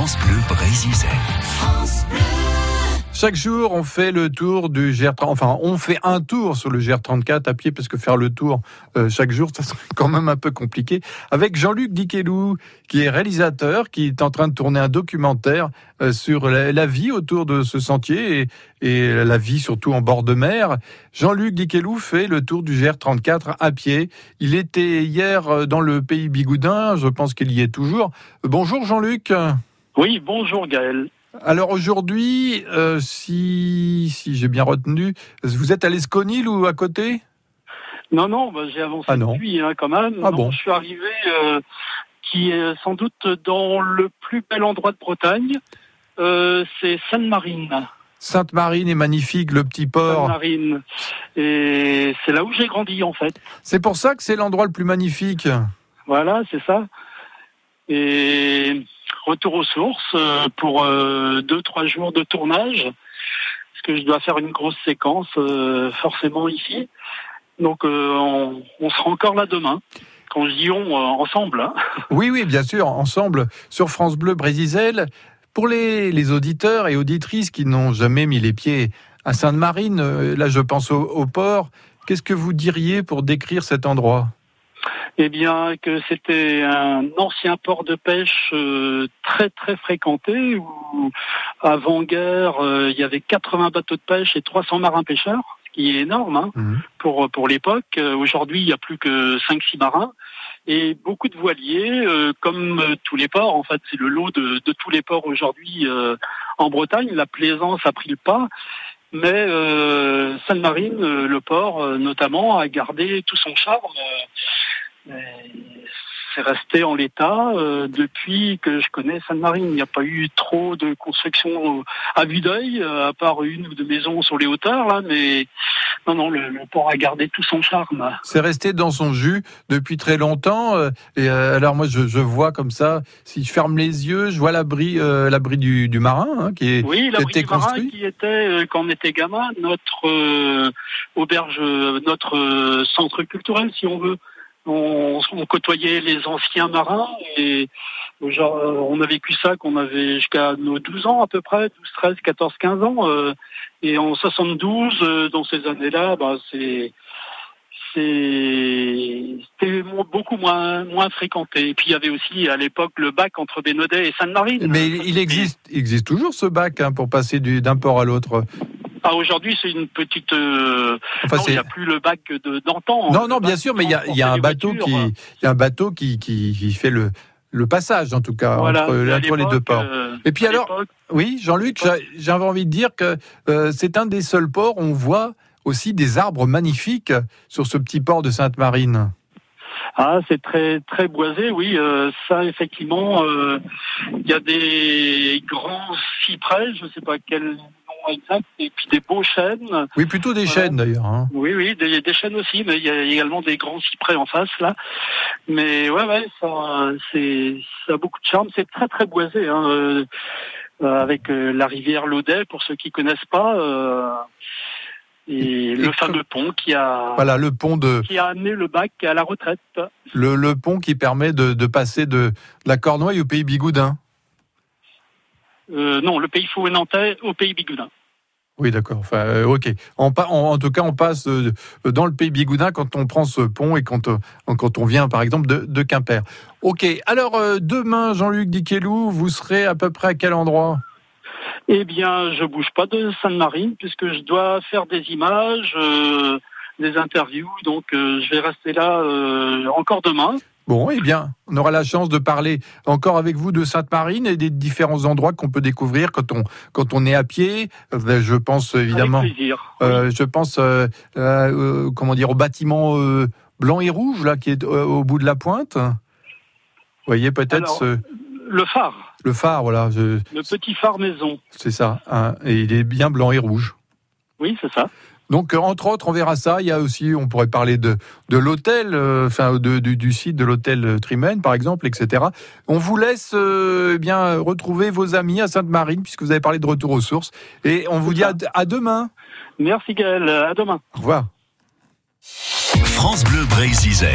France Bleu Brésil. Chaque jour, on fait le tour du GR30. Enfin, on fait un tour sur le GR34 à pied, parce que faire le tour euh, chaque jour, ça serait quand même un peu compliqué. Avec Jean-Luc Diquelou, qui est réalisateur, qui est en train de tourner un documentaire euh, sur la, vie autour de ce sentier et, et, la vie surtout en bord de mer. Jean-Luc Diquelou fait le tour du GR34 à pied. Il était hier euh, dans le pays bigoudin. Je pense qu'il y est toujours. Bonjour Jean-Luc. Oui, bonjour Gaël. Alors aujourd'hui, euh, si, si j'ai bien retenu, vous êtes à l'Esconil ou à côté? Non, non, bah, j'ai avancé ah non. depuis hein, quand même. Ah non, bon Je suis arrivé euh, qui est sans doute dans le plus bel endroit de Bretagne. Euh, c'est Sainte-Marine. Sainte-Marine est magnifique, le petit port. Sainte-Marine. Et c'est là où j'ai grandi en fait. C'est pour ça que c'est l'endroit le plus magnifique. Voilà, c'est ça. Et retour aux sources euh, pour euh, deux trois jours de tournage parce que je dois faire une grosse séquence euh, forcément ici. Donc on, sera encore là demain. Quand dis on, ensemble. Hein. Oui, oui, bien sûr, ensemble sur France Bleu Brésil. Pour les, les auditeurs et auditrices qui n'ont jamais mis les pieds à Sainte-Marine, là je pense au port, qu'est-ce que vous diriez pour décrire cet endroit? Eh bien, que c'était un ancien port de pêche euh, très très fréquenté où avant-guerre euh, il y avait 80 bateaux de pêche et 300 marins pêcheurs, ce qui est énorme hein, mmh. pour pour l'époque. Euh, aujourd'hui, il y a plus que 5-6 marins et beaucoup de voiliers, euh, comme tous les ports. En fait, c'est le lot de, de tous les ports aujourd'hui en Bretagne. La plaisance a pris le pas. Mais euh, Sainte-Marine, le port notamment, a gardé tout son charme c'est resté en l'état euh, depuis que je connais Sainte-Marine. Il n'y a pas eu trop de construction à vue d'œil, euh, à part une ou deux maisons sur les hauteurs, là, mais non, non, le, le port a gardé tout son charme. C'est resté dans son jus depuis très longtemps. Euh, et alors moi, je, je, vois comme ça, si je ferme les yeux, je vois l'abri, l'abri du, du, marin hein, qui est oui, l'abri du construit. marin qui était quand on était gamin notre auberge, notre centre culturel, si on veut on, côtoyait les anciens marins et genre, on a vécu ça qu'on avait jusqu'à nos 12 ans à peu près, 12, 13, 14, 15 ans. Euh, et en 72, euh, dans ces années-là, bah, c'est c'était beaucoup moins moins fréquenté. Et puis il y avait aussi à l'époque le bac entre Bénodet et Sainte-Marine. Mais il existe, il existe toujours ce bac hein, pour passer d'un port à l'autre. Ah, aujourd'hui, c'est une petite. Euh... Enfin, non, il n'y a plus le bac d'antan. non, non, bien sûr, mais il y a, y a un bateau qui, il y a un bateau qui, qui, qui fait le, le passage, en tout cas, voilà, entre, entre les deux ports. Euh, Et puis alors, oui, Jean-Luc, j'avais envie de dire que euh, c'est un des seuls ports où on voit aussi des arbres magnifiques sur ce petit port de Sainte-Marine. Ah, c'est très très boisé, oui. Euh, ça, effectivement, il y a des grands cyprès, je ne sais pas quel exact, et puis des beaux chênes. Oui, plutôt des voilà. chênes d'ailleurs. Hein. Oui, oui, des, des, chênes aussi, mais il y a également des grands cyprès en face là. Mais ouais, ouais, ça, c'est, ça a beaucoup de charme. C'est très très boisé, hein, euh, avec la rivière Laudet pour ceux qui connaissent pas et, le fameux pont qui a voilà le pont de qui a amené le bac à la retraite. Le, le pont qui permet de, de passer de, la Cornouaille au pays Bigoudin. Euh, non, le pays Fouet-Nantais au pays Bigoudin. Oui, d'accord. Enfin, euh, ok. En, en, en, tout cas, on passe euh, dans le pays Bigoudin quand on prend ce pont et quand, quand on vient, par exemple, de, de Quimper. Ok. Alors, demain, Jean-Luc Diquelou, vous serez à peu près à quel endroit? Eh bien, je bouge pas de Sainte-Marine puisque je dois faire des images, des interviews. Donc, euh, je vais rester là euh, encore demain. Bon, eh bien, on aura la chance de parler encore avec vous de Sainte-Marine et des différents endroits qu'on peut découvrir quand on quand on est à pied. Je pense évidemment. Avec plaisir. Euh, je pense, euh, euh, comment dire, au bâtiment blanc et rouge là qui est au bout de la pointe. Vous voyez peut-être ce... le phare. Le phare, voilà. Je... Le petit phare maison. C'est ça. Hein, et il est bien blanc et rouge. Oui, c'est ça. Donc, entre autres, on verra ça. Il y a aussi, on pourrait parler de, de l'hôtel, euh, enfin, de, du, du, site de l'hôtel Trimène, par exemple, etc. On vous laisse euh, bien retrouver vos amis à Sainte-Marine, puisque vous avez parlé de retour aux sources. Et on vous dit à, à, demain. Merci, Gaël. À demain. Au revoir. France Bleu Brésil.